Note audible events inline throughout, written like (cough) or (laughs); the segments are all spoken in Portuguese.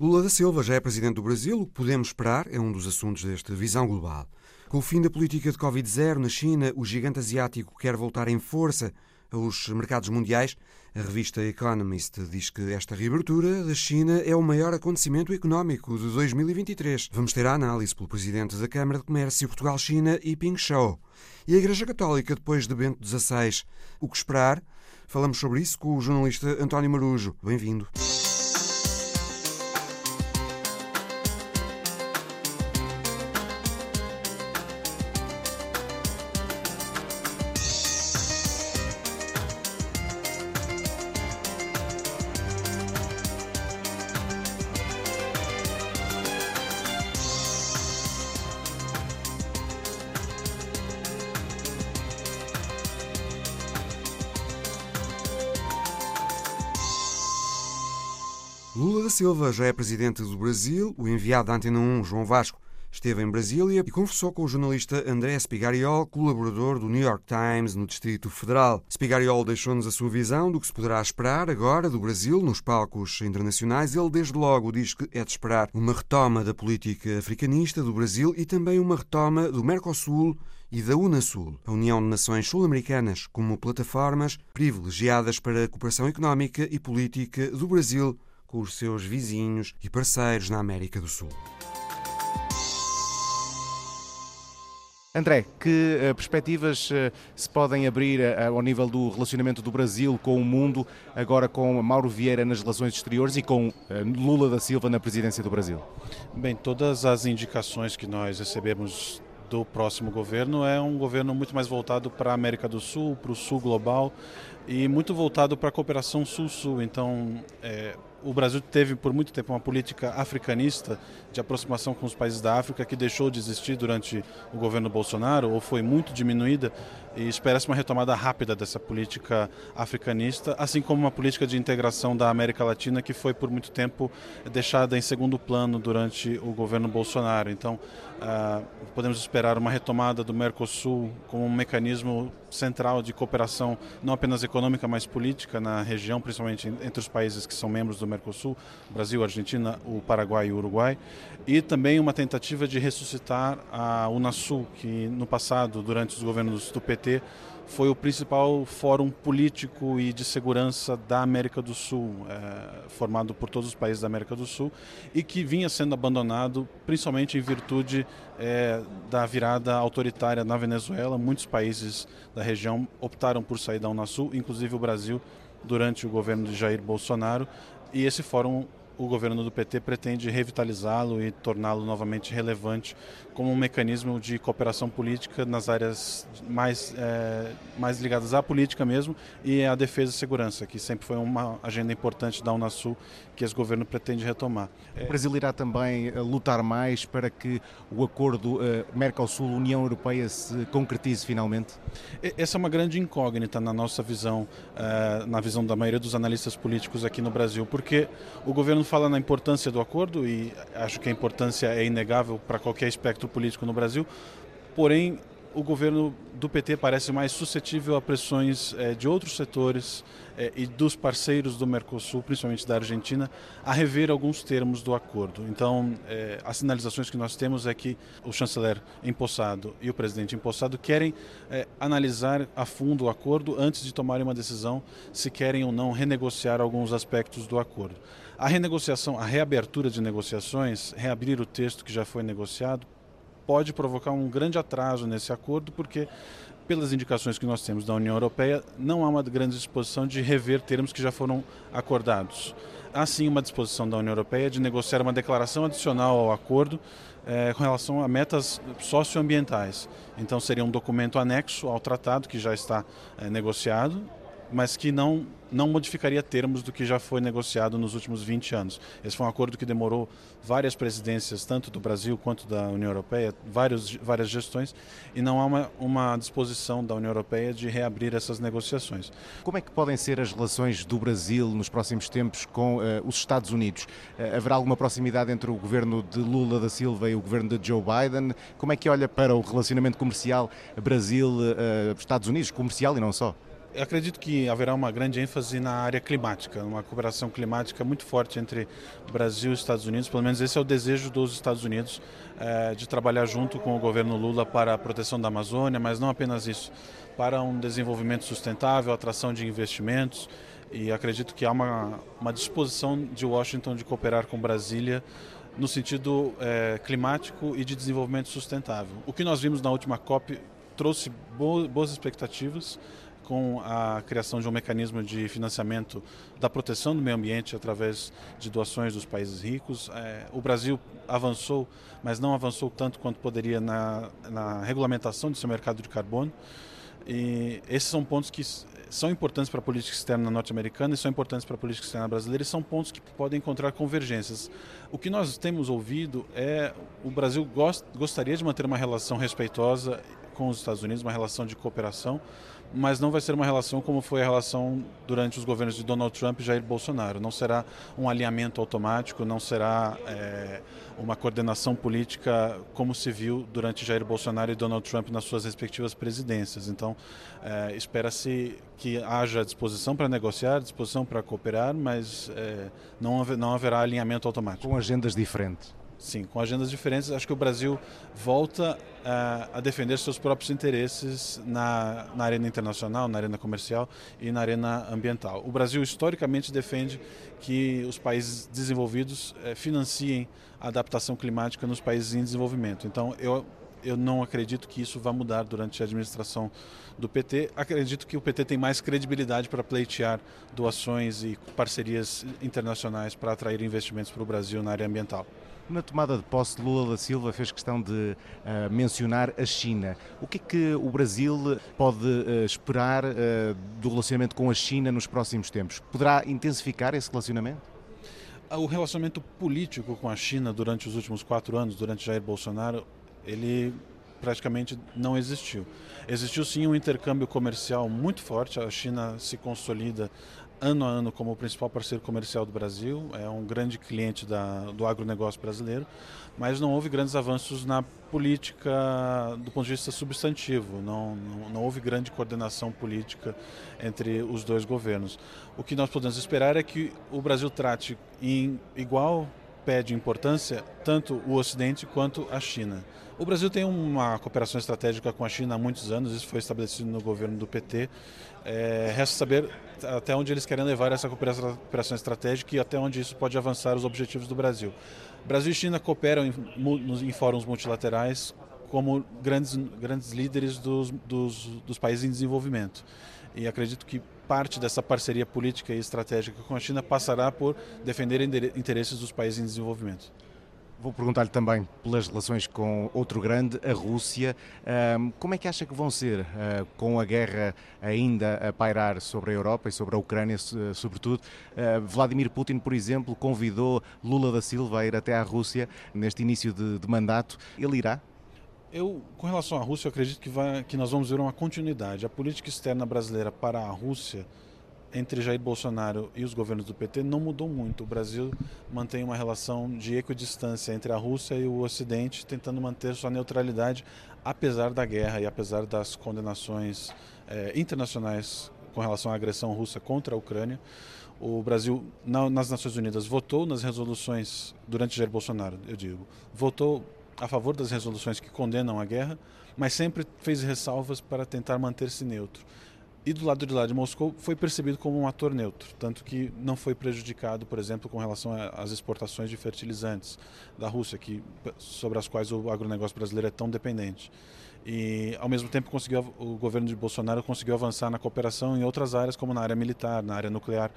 Lula da Silva já é presidente do Brasil. O que podemos esperar é um dos assuntos desta visão global. Com o fim da política de Covid-0 na China, o gigante asiático quer voltar em força aos mercados mundiais. A revista Economist diz que esta reabertura da China é o maior acontecimento económico de 2023. Vamos ter a análise pelo presidente da Câmara de Comércio Portugal-China, Yiping Shou. E a Igreja Católica, depois de Bento XVI. O que esperar? Falamos sobre isso com o jornalista António Marujo. Bem-vindo. Silva já é presidente do Brasil. O enviado da Antena 1, João Vasco, esteve em Brasília e conversou com o jornalista André Spigariol, colaborador do New York Times no Distrito Federal. Spigariol deixou-nos a sua visão do que se poderá esperar agora do Brasil nos palcos internacionais. Ele, desde logo, diz que é de esperar uma retoma da política africanista do Brasil e também uma retoma do Mercosul e da Unasul, a União de Nações Sul-Americanas, como plataformas privilegiadas para a cooperação económica e política do Brasil com os seus vizinhos e parceiros na América do Sul. André, que uh, perspectivas uh, se podem abrir uh, ao nível do relacionamento do Brasil com o mundo, agora com Mauro Vieira nas relações exteriores e com Lula da Silva na presidência do Brasil? Bem, todas as indicações que nós recebemos do próximo governo é um governo muito mais voltado para a América do Sul, para o Sul global e muito voltado para a cooperação Sul-Sul. Então, é, o Brasil teve por muito tempo uma política africanista de aproximação com os países da África que deixou de existir durante o governo Bolsonaro ou foi muito diminuída e espera-se uma retomada rápida dessa política africanista, assim como uma política de integração da América Latina que foi por muito tempo deixada em segundo plano durante o governo Bolsonaro. Então, uh, podemos esperar uma retomada do Mercosul como um mecanismo central de cooperação não apenas econômica, mas política na região, principalmente entre os países que são membros do Mercosul, Brasil, Argentina, o Paraguai e o Uruguai, e também uma tentativa de ressuscitar a Unasul, que no passado, durante os governos do PT, foi o principal fórum político e de segurança da América do Sul, é, formado por todos os países da América do Sul, e que vinha sendo abandonado principalmente em virtude é, da virada autoritária na Venezuela. Muitos países da região optaram por sair da Unasul, inclusive o Brasil, durante o governo de Jair Bolsonaro, e esse fórum o governo do PT pretende revitalizá-lo e torná-lo novamente relevante como um mecanismo de cooperação política nas áreas mais, é, mais ligadas à política mesmo e à defesa e segurança, que sempre foi uma agenda importante da Unasul que esse governo pretende retomar. O Brasil irá também eh, lutar mais para que o acordo uh, Mercosul-União Europeia se concretize finalmente? Essa é uma grande incógnita na nossa visão, uh, na visão da maioria dos analistas políticos aqui no Brasil, porque o governo fala na importância do acordo e acho que a importância é inegável para qualquer espectro político no Brasil, porém o governo do PT parece mais suscetível a pressões é, de outros setores é, e dos parceiros do Mercosul, principalmente da Argentina, a rever alguns termos do acordo. Então, é, as sinalizações que nós temos é que o chanceler empossado e o presidente empossado querem analisar a fundo o acordo antes de tomarem uma decisão se querem ou não renegociar alguns aspectos do acordo. A renegociação, a reabertura de negociações, reabrir o texto que já foi negociado, pode provocar um grande atraso nesse acordo, porque, pelas indicações que nós temos da União Europeia, não há uma grande disposição de rever termos que já foram acordados. Há sim uma disposição da União Europeia de negociar uma declaração adicional ao acordo é, com relação a metas socioambientais. Então, seria um documento anexo ao tratado que já está é, negociado mas que não, não modificaria termos do que já foi negociado nos últimos 20 anos. Esse foi um acordo que demorou várias presidências, tanto do Brasil quanto da União Europeia, vários, várias gestões, e não há uma, uma disposição da União Europeia de reabrir essas negociações. Como é que podem ser as relações do Brasil nos próximos tempos com uh, os Estados Unidos? Uh, haverá alguma proximidade entre o governo de Lula da Silva e o governo de Joe Biden? Como é que olha para o relacionamento comercial Brasil-Estados uh, Unidos, comercial e não só? Acredito que haverá uma grande ênfase na área climática, uma cooperação climática muito forte entre Brasil e Estados Unidos. Pelo menos esse é o desejo dos Estados Unidos é, de trabalhar junto com o governo Lula para a proteção da Amazônia, mas não apenas isso, para um desenvolvimento sustentável, atração de investimentos. E acredito que há uma, uma disposição de Washington de cooperar com Brasília no sentido é, climático e de desenvolvimento sustentável. O que nós vimos na última COP trouxe boas expectativas com a criação de um mecanismo de financiamento da proteção do meio ambiente através de doações dos países ricos. É, o Brasil avançou, mas não avançou tanto quanto poderia na, na regulamentação do seu mercado de carbono. E esses são pontos que são importantes para a política externa norte-americana e são importantes para a política externa brasileira e são pontos que podem encontrar convergências. O que nós temos ouvido é o Brasil gost, gostaria de manter uma relação respeitosa com os Estados Unidos, uma relação de cooperação, mas não vai ser uma relação como foi a relação durante os governos de Donald Trump e Jair Bolsonaro. Não será um alinhamento automático, não será é, uma coordenação política como se viu durante Jair Bolsonaro e Donald Trump nas suas respectivas presidências. Então, é, espera-se que haja disposição para negociar, disposição para cooperar, mas é, não, não haverá alinhamento automático. Com agendas diferentes. Sim, com agendas diferentes. Acho que o Brasil volta uh, a defender seus próprios interesses na, na arena internacional, na arena comercial e na arena ambiental. O Brasil historicamente defende que os países desenvolvidos uh, financiem a adaptação climática nos países em desenvolvimento. Então, eu eu não acredito que isso vá mudar durante a administração do PT. Acredito que o PT tem mais credibilidade para pleitear doações e parcerias internacionais para atrair investimentos para o Brasil na área ambiental. Na tomada de posse, Lula da Silva fez questão de uh, mencionar a China. O que é que o Brasil pode uh, esperar uh, do relacionamento com a China nos próximos tempos? Poderá intensificar esse relacionamento? Ah, o relacionamento político com a China durante os últimos quatro anos, durante Jair Bolsonaro, ele praticamente não existiu. Existiu sim um intercâmbio comercial muito forte, a China se consolida ano a ano como o principal parceiro comercial do Brasil, é um grande cliente da, do agronegócio brasileiro, mas não houve grandes avanços na política do ponto de vista substantivo, não, não, não houve grande coordenação política entre os dois governos. O que nós podemos esperar é que o Brasil trate em igual pé de importância tanto o Ocidente quanto a China. O Brasil tem uma cooperação estratégica com a China há muitos anos, isso foi estabelecido no governo do PT. É, resta saber até onde eles querem levar essa cooperação estratégica e até onde isso pode avançar os objetivos do Brasil. Brasil e China cooperam em, em fóruns multilaterais como grandes, grandes líderes dos, dos, dos países em desenvolvimento. E acredito que parte dessa parceria política e estratégica com a China passará por defender interesses dos países em desenvolvimento. Vou perguntar-lhe também pelas relações com outro grande, a Rússia. Como é que acha que vão ser ah, com a guerra ainda a pairar sobre a Europa e sobre a Ucrânia, sobretudo? Ah, Vladimir Putin, por exemplo, convidou Lula da Silva a ir até à Rússia neste início de, de mandato. Ele irá? Eu, com relação à Rússia, acredito que, vai, que nós vamos ver uma continuidade. A política externa brasileira para a Rússia entre Jair Bolsonaro e os governos do PT não mudou muito. O Brasil mantém uma relação de equidistância entre a Rússia e o Ocidente, tentando manter sua neutralidade, apesar da guerra e apesar das condenações eh, internacionais com relação à agressão russa contra a Ucrânia. O Brasil, na, nas Nações Unidas, votou nas resoluções, durante Jair Bolsonaro, eu digo, votou a favor das resoluções que condenam a guerra, mas sempre fez ressalvas para tentar manter-se neutro e do lado de lá de Moscou foi percebido como um ator neutro, tanto que não foi prejudicado, por exemplo, com relação às exportações de fertilizantes da Rússia, que, sobre as quais o agronegócio brasileiro é tão dependente. E, ao mesmo tempo, conseguiu, o governo de Bolsonaro conseguiu avançar na cooperação em outras áreas, como na área militar, na área nuclear.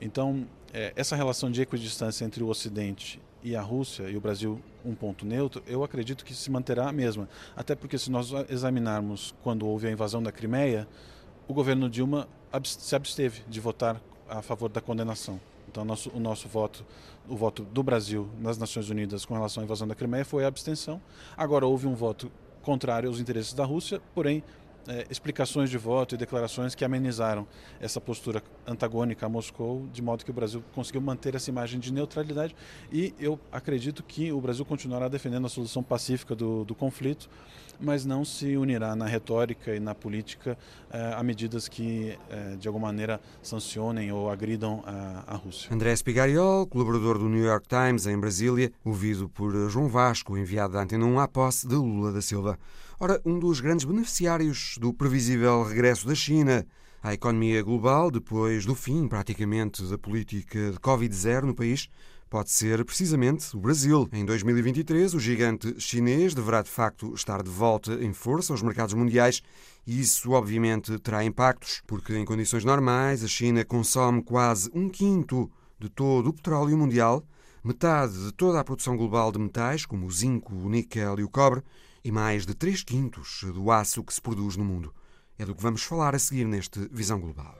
Então, é, essa relação de equidistância entre o Ocidente e a Rússia e o Brasil um ponto neutro, eu acredito que se manterá a mesma. Até porque, se nós examinarmos quando houve a invasão da Crimeia, o governo Dilma se absteve de votar a favor da condenação. Então, nosso, o nosso voto, o voto do Brasil nas Nações Unidas com relação à invasão da Crimeia foi a abstenção. Agora houve um voto contrário aos interesses da Rússia, porém é, explicações de voto e declarações que amenizaram essa postura antagônica a Moscou, de modo que o Brasil conseguiu manter essa imagem de neutralidade. E eu acredito que o Brasil continuará defendendo a solução pacífica do, do conflito, mas não se unirá na retórica e na política a medidas que, eh, de alguma maneira, sancionem ou agridam a, a Rússia. André Spigariol, colaborador do New York Times em Brasília, ouvido por João Vasco, enviado da Antena 1 à posse de Lula da Silva. Ora, um dos grandes beneficiários do previsível regresso da China à economia global, depois do fim, praticamente, da política de Covid-0 no país, pode ser precisamente o Brasil. Em 2023, o gigante chinês deverá de facto estar de volta em força aos mercados mundiais e isso, obviamente, terá impactos, porque em condições normais a China consome quase um quinto de todo o petróleo mundial, metade de toda a produção global de metais, como o zinco, o níquel e o cobre, e mais de 3 quintos do aço que se produz no mundo. É do que vamos falar a seguir neste Visão Global.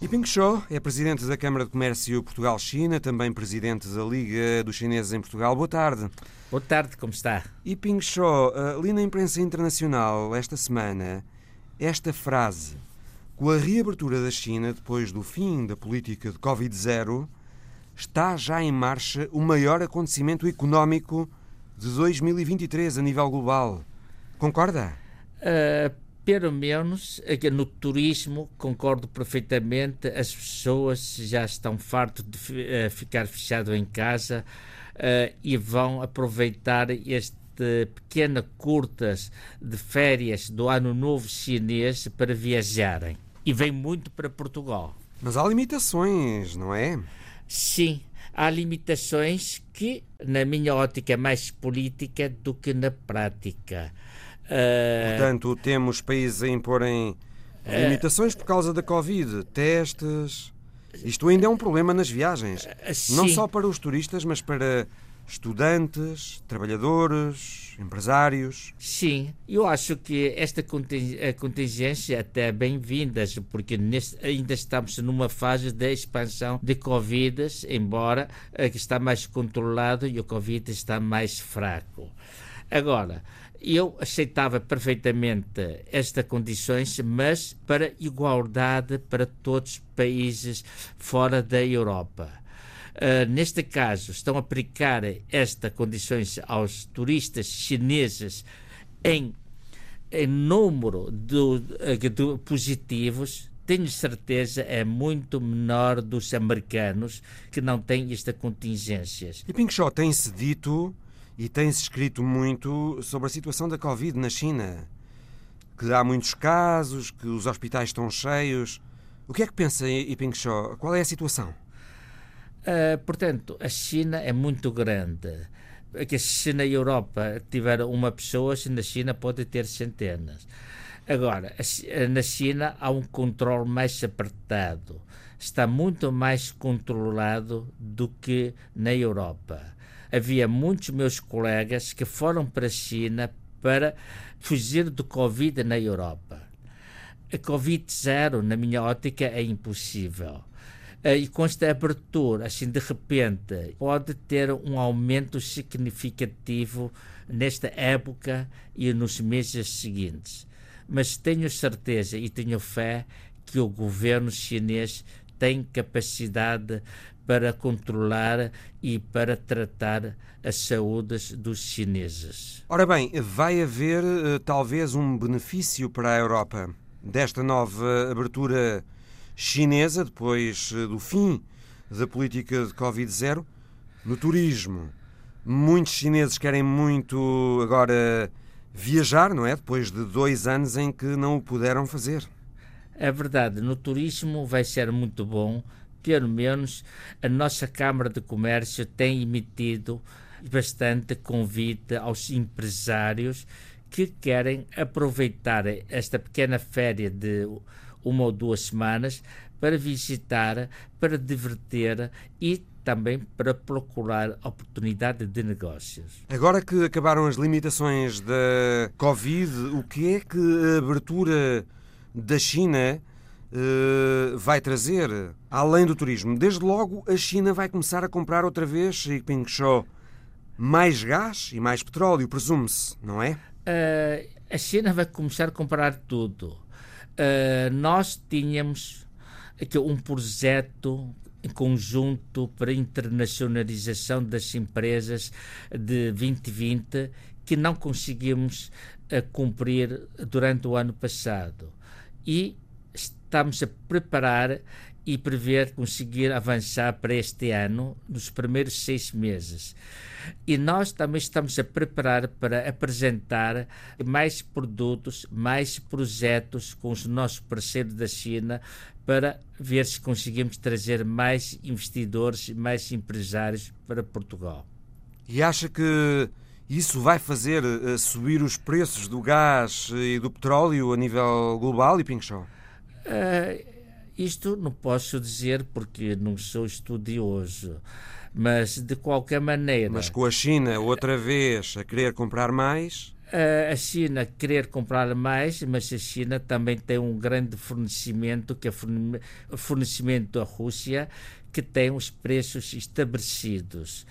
E Ping Shou é presidente da Câmara de Comércio Portugal-China, também presidente da Liga dos Chineses em Portugal. Boa tarde. Boa tarde, como está? E Ping Shou, li na imprensa internacional esta semana esta frase: com a reabertura da China depois do fim da política de Covid-0, está já em marcha o maior acontecimento económico de 2023 a nível global. Concorda? Uh, pelo menos no turismo, concordo perfeitamente, as pessoas já estão fartas de uh, ficar fechado em casa uh, e vão aproveitar este pequena curtas de férias do ano novo chinês para viajarem. E vem muito para Portugal. Mas há limitações, não é? Sim, há limitações que, na minha ótica, é mais política do que na prática. Uh, Portanto, temos países a imporem limitações por causa da Covid, testes. Isto ainda é um problema nas viagens. Uh, não só para os turistas, mas para estudantes, trabalhadores, empresários. Sim, eu acho que esta contingência é até bem-vinda, porque neste, ainda estamos numa fase de expansão de Covid, embora eh, que está mais controlado e o Covid está mais fraco. Agora, eu aceitava perfeitamente estas condições, mas para igualdade para todos os países fora da Europa Uh, neste caso, estão a aplicar estas condições aos turistas chineses em, em número de, de positivos, tenho certeza é muito menor dos americanos que não têm estas contingências. E Pink Shaw tem-se dito e tem-se escrito muito sobre a situação da Covid na China. Que há muitos casos, que os hospitais estão cheios. O que é que pensa Iping Shaw? Qual é a situação? Uh, portanto, a China é muito grande. Que se na Europa tiver uma pessoa, na China pode ter centenas. Agora, na China há um controle mais apertado. Está muito mais controlado do que na Europa. Havia muitos meus colegas que foram para a China para fugir do Covid na Europa. A Covid zero, na minha ótica, é impossível eh, e com esta abertura, assim de repente, pode ter um aumento significativo nesta época e nos meses seguintes. Mas tenho certeza e tenho fé que o governo chinês tem capacidade para controlar e para tratar as saúdes dos chineses. Ora bem, vai haver eh, talvez um benefício para a Europa desta nova abertura chinesa, depois eh, do fim da política de Covid-0, no turismo. Muitos chineses querem muito agora viajar, não é? Depois de dois anos em que não o puderam fazer. É verdade, no turismo vai ser muito bom. Pelo menos a nossa Câmara de Comércio tem emitido bastante convite aos empresários que querem aproveitar esta pequena férias de uma ou duas semanas para visitar, para divertir e também para procurar oportunidade de negócios. Agora que acabaram as limitações da Covid, o que é que a abertura da China uh, vai trazer, além do turismo? Desde logo, a China vai começar a comprar outra vez, Xi Show, mais gás e mais petróleo, presume-se, não é? Uh, a China vai começar a comprar tudo. Uh, nós tínhamos aqui um projeto em conjunto para internacionalização das empresas de 2020 que não conseguimos uh, cumprir durante o ano passado. E estamos a preparar e prever conseguir avançar para este ano nos primeiros seis meses. E nós também estamos a preparar para apresentar mais produtos, mais projetos com os nossos parceiros da China para ver se conseguimos trazer mais investidores, mais empresários para Portugal. E acha que isso vai fazer uh, subir os preços do gás e do petróleo a nível global e Pinchon? Uh, isto não posso dizer porque não sou estudioso, mas de qualquer maneira. Mas com a China outra vez a querer comprar mais. A China querer comprar mais, mas a China também tem um grande fornecimento, que é fornecimento da Rússia, que tem os preços estabelecidos.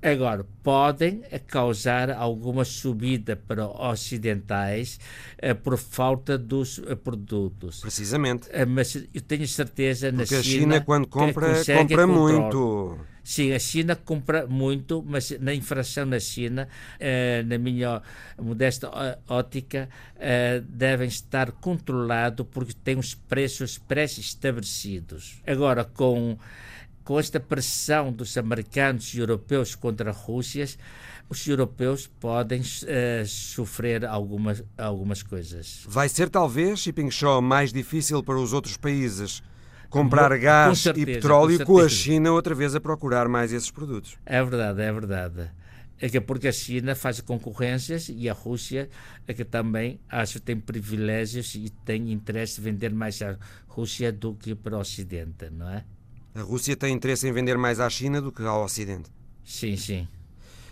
Agora, podem causar alguma subida para ocidentais uh, por falta dos uh, produtos. Precisamente. Uh, mas eu tenho certeza na China. Porque a China, quando compra, compra muito. Sim, a China compra muito, mas na infração na China, na minha modesta ótica, devem estar controlados porque têm os preços pré-estabelecidos. Agora, com com esta pressão dos americanos e europeus contra a Rússia, os europeus podem uh, sofrer algumas, algumas coisas. Vai ser talvez, Shipping Show, mais difícil para os outros países comprar com, gás com certeza, e petróleo com, com, a China outra vez a procurar mais esses produtos. É verdade, é verdade. É que porque a China faz concorrências e a Rússia é que também acho tem privilégios e tem interesse em vender mais à Rússia do que para o Ocidente, não é? A Rússia tem interesse em vender mais à China do que ao Ocidente. Sim, sim.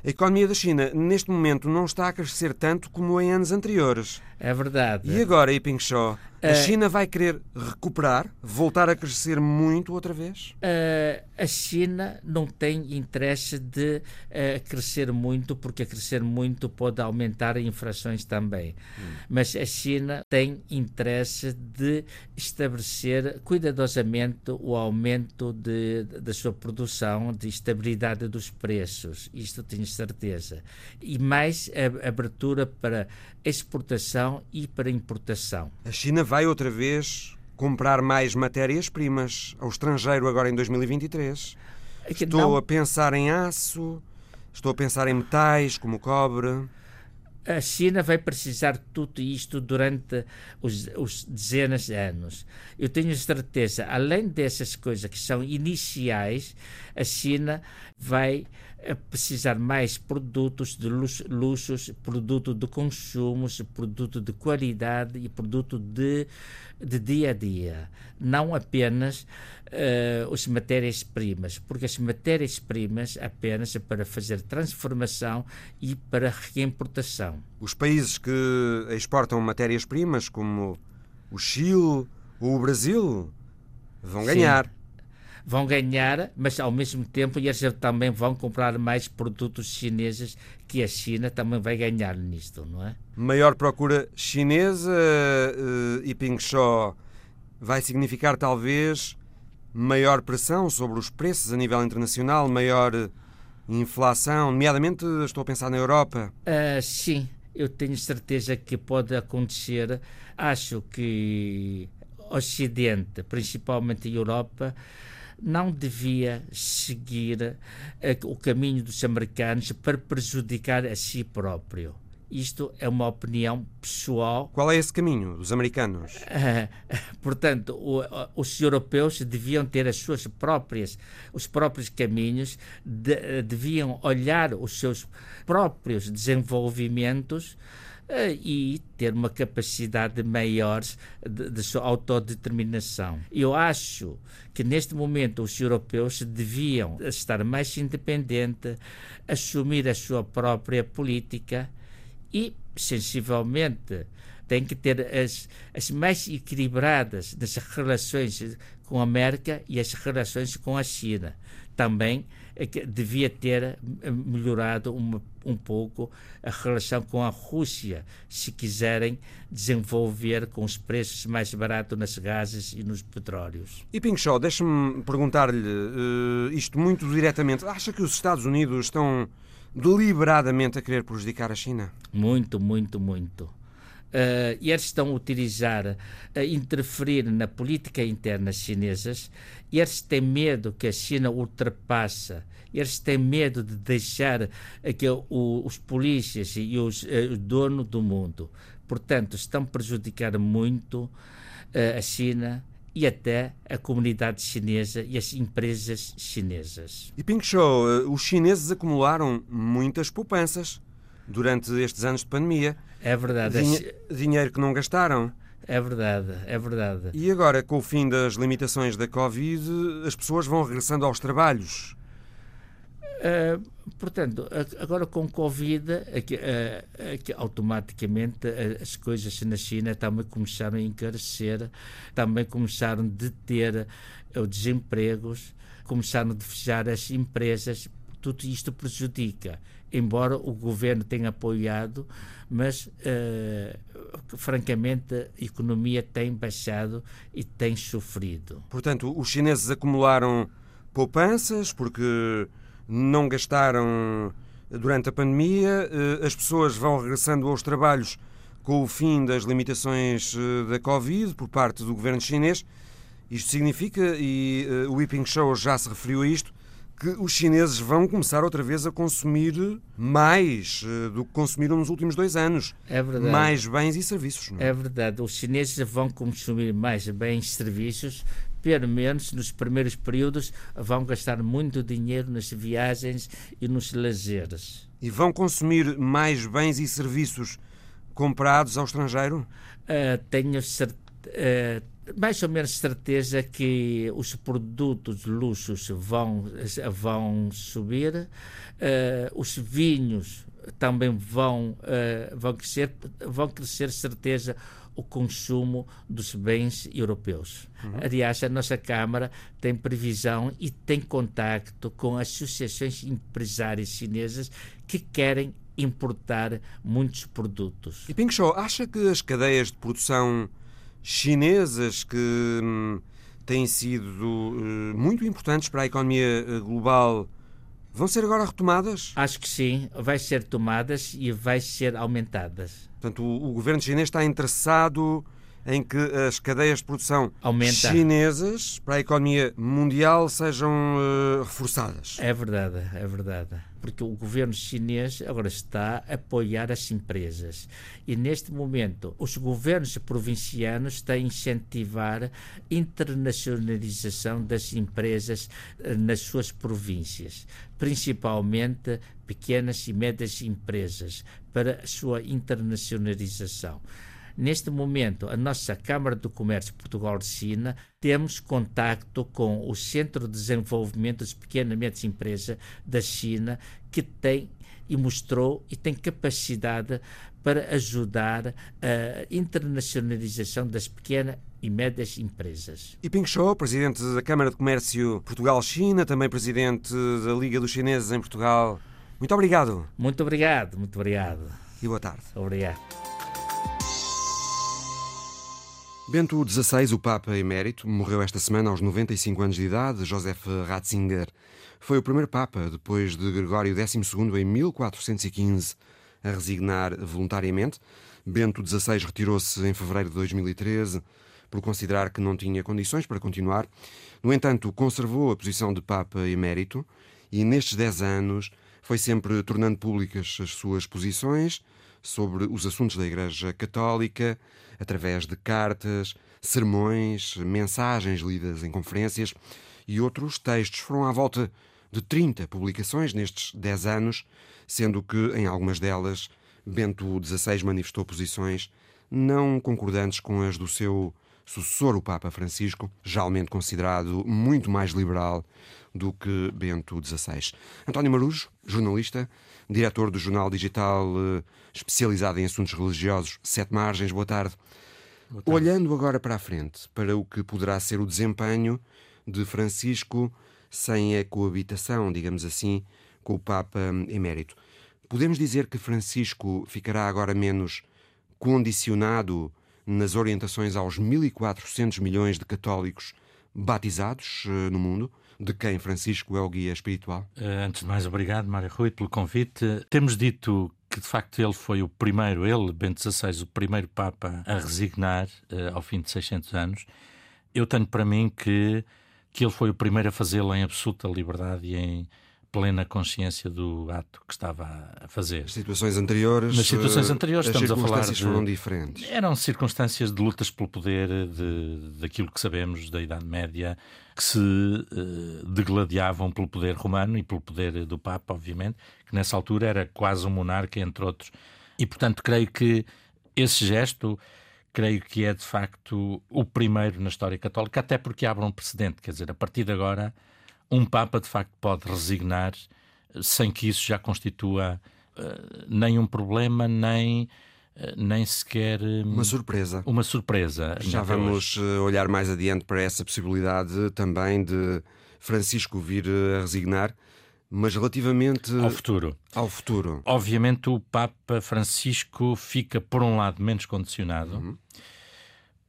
A economia da China, neste momento, não está a crescer tanto como em anos anteriores. É verdade. E agora, Iping Shaw, a uh, China vai querer recuperar, voltar a crescer muito outra vez? Uh, a China não tem interesse de uh, crescer muito, porque crescer muito pode aumentar infrações também. Hum. Mas a China tem interesse de estabelecer cuidadosamente o aumento de, da sua produção, de estabilidade dos preços. Isto tenho certeza. E mais abertura para exportação e para importação. A China vai outra vez comprar mais matérias-primas ao estrangeiro agora em 2023. É estou não... a pensar em aço, estou a pensar em metais como o cobre. A China vai precisar de tudo isto durante os, os dezenas de anos. Eu tenho certeza, além dessas coisas que são iniciais, a China vai precisar mais produtos de luxos, produto de consumos, produto de qualidade e produto de, de dia a dia. Não apenas uh, as matérias-primas, porque as matérias-primas apenas é para fazer transformação e para reimportação. Os países que exportam matérias-primas, como o Chile ou o Brasil, vão ganhar. Vão ganhar, mas ao mesmo tempo eles também vão comprar mais produtos chineses que a China também vai ganhar nisto, não é? Maior procura chinesa uh, e Ping Shaw vai significar talvez maior pressão sobre os preços a nível internacional, maior inflação, nomeadamente estou a pensar na Europa. Uh, sim, eu tenho certeza que pode acontecer. Acho que Ocidente, principalmente a Europa, não devia seguir uh, o caminho dos americanos para prejudicar a si próprio. Isto é uma opinião pessoal. Qual é esse caminho dos americanos? Uh, (laughs) portanto, o, os europeus deviam ter as suas próprias, os próprios caminhos, de, deviam olhar os seus próprios desenvolvimentos e ter uma capacidade maior de, de sua autodeterminação. Eu acho que neste momento os europeus deviam estar mais independentes, assumir a sua própria política e, sensivelmente, tem que ter as, as mais equilibradas das relações com a América e as relações com a China. Também é devia ter melhorado uma, um pouco a relação com a Rússia, se quiserem desenvolver com os preços mais baratos nas gases e nos petróleos. E Ping Shaw, deixe-me perguntar-lhe uh, isto muito diretamente. Acha que os Estados Unidos estão deliberadamente a querer prejudicar a China? Muito, muito, muito. Uh, eles estão a utilizar, a interferir na política interna chinesas, eles têm medo que a China ultrapassa, eles têm medo de deixar que o, os polícias e os dono do mundo. Portanto, estão a prejudicar muito uh, a China e até a comunidade chinesa e as empresas chinesas. E Ping Shou, os chineses acumularam muitas poupanças durante estes anos de pandemia. É verdade. Dinhe dinheiro que não gastaram. É verdade, é verdade. E agora, com o fim das limitações da Covid, as pessoas vão regressando aos trabalhos. Uh, portanto, agora com Covid, aqui, uh, aqui, automaticamente as coisas na China também começaram a encarecer, também começaram a ter uh, desempregos, começaram a fechar as empresas, tudo isto prejudica embora o governo tenha apoiado, mas uh, francamente a economia tem baixado e tem sofrido. Portanto, os chineses acumularam poupanças porque não gastaram durante a pandemia, uh, as pessoas vão regressando aos trabalhos com o fim das limitações uh, da Covid por parte do governo chinês. Isto significa, e o Whipping Show já se referiu a isto, que os chineses vão começar outra vez a consumir mais uh, do que consumiram nos últimos dois anos. É verdade. Mais bens e serviços. Não? É? é verdade. Os chineses vão consumir mais bens e serviços, pelo menos nos primeiros períodos, vão gastar muito dinheiro nas viagens e nos lazeres. E vão consumir mais bens e serviços comprados ao estrangeiro? Uh, tenho certeza. Uh, mais ou menos certeza que os produtos luxos vão, vão subir, uh, os vinhos também vão, uh, vão crescer, vão crescer certeza o consumo dos bens europeus. Uhum. Aliás, a nossa Câmara tem previsão e tem contacto com associações empresárias chinesas que querem importar muitos produtos. E Ping Shou, acha que as cadeias de produção chinesas que hum, têm sido uh, muito importantes para a economia uh, global vão ser agora retomadas? Acho que sim, vai ser tomadas e vai ser aumentadas. Portanto, o, o governo chinês está interessado em que as cadeias de produção Aumenta. chinesas para a economia mundial sejam uh, reforçadas. É verdade, é verdade. Porque o governo chinês agora está a apoiar as empresas. E neste momento, os governos provincianos têm a incentivar a internacionalização das empresas uh, nas suas províncias, principalmente pequenas e médias empresas, para a sua internacionalização. Neste momento, a nossa Câmara do Comércio Portugal-China temos contacto com o Centro de Desenvolvimento das Pequenas e Médias Empresas da China, que tem e mostrou e tem capacidade para ajudar a internacionalização das pequenas e médias empresas. E Ping Shou, presidente da Câmara de Comércio Portugal-China, também presidente da Liga dos Chineses em Portugal. Muito obrigado. Muito obrigado, muito obrigado. E boa tarde. Obrigado. Bento XVI, o Papa emérito, morreu esta semana aos 95 anos de idade. Joseph Ratzinger foi o primeiro Papa, depois de Gregório XII, em 1415, a resignar voluntariamente. Bento XVI retirou-se em fevereiro de 2013 por considerar que não tinha condições para continuar. No entanto, conservou a posição de Papa emérito e, nestes dez anos, foi sempre tornando públicas as suas posições sobre os assuntos da Igreja Católica, através de cartas, sermões, mensagens lidas em conferências e outros textos. Foram à volta de 30 publicações nestes 10 anos, sendo que em algumas delas Bento XVI manifestou posições não concordantes com as do seu sucessor, o Papa Francisco, geralmente considerado muito mais liberal do que Bento XVI. António Marujo, jornalista, diretor do jornal digital eh, especializado em assuntos religiosos Sete Margens, boa tarde. boa tarde. Olhando agora para a frente, para o que poderá ser o desempenho de Francisco sem a coabitação, digamos assim, com o Papa emérito. Podemos dizer que Francisco ficará agora menos condicionado nas orientações aos 1.400 milhões de católicos batizados uh, no mundo, de quem Francisco é o guia espiritual? Uh, antes de mais, obrigado, Mário Rui, pelo convite. Temos dito que, de facto, ele foi o primeiro, ele, Bento XVI, o primeiro Papa a resignar uh, ao fim de 600 anos. Eu tenho para mim que, que ele foi o primeiro a fazê-lo em absoluta liberdade e em plena consciência do ato que estava a fazer. As situações anteriores. Nas situações anteriores, estamos a falar. De, foram diferentes. Eram circunstâncias de lutas pelo poder, de, daquilo que sabemos da Idade Média, que se uh, degladiavam pelo poder romano e pelo poder do Papa, obviamente, que nessa altura era quase um monarca, entre outros. E, portanto, creio que esse gesto creio que é de facto o primeiro na história católica, até porque abre um precedente, quer dizer, a partir de agora um Papa de facto pode resignar sem que isso já constitua uh, nem um problema, nem, uh, nem sequer. Um, uma surpresa. Uma surpresa. Já vamos hoje. olhar mais adiante para essa possibilidade também de Francisco vir a resignar. Mas relativamente ao futuro. ao futuro. Obviamente o Papa Francisco fica, por um lado, menos condicionado. Uhum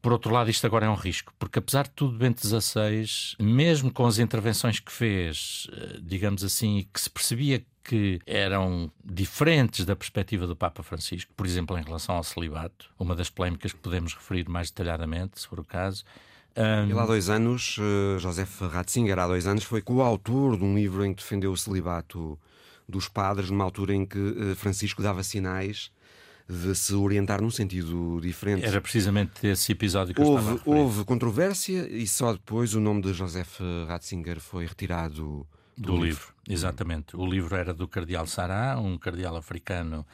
por outro lado, isto agora é um risco, porque apesar de tudo, Bento XVI, mesmo com as intervenções que fez, eh, digamos assim, que se percebia que eram diferentes da perspectiva do Papa Francisco, por exemplo, em relação ao celibato, uma das polémicas que podemos referir mais detalhadamente, se for o caso. Um... Ele há dois anos, uh, José Ratzinger, há dois anos, foi coautor de um livro em que defendeu o celibato dos padres, numa altura em que uh, Francisco dava sinais de se orientar num sentido diferente. Era precisamente esse episódio que houve, eu estava a Houve controvérsia e só depois o nome de Joseph Ratzinger foi retirado do, do livro. livro. Exatamente. O livro era do cardeal Sará, um cardeal africano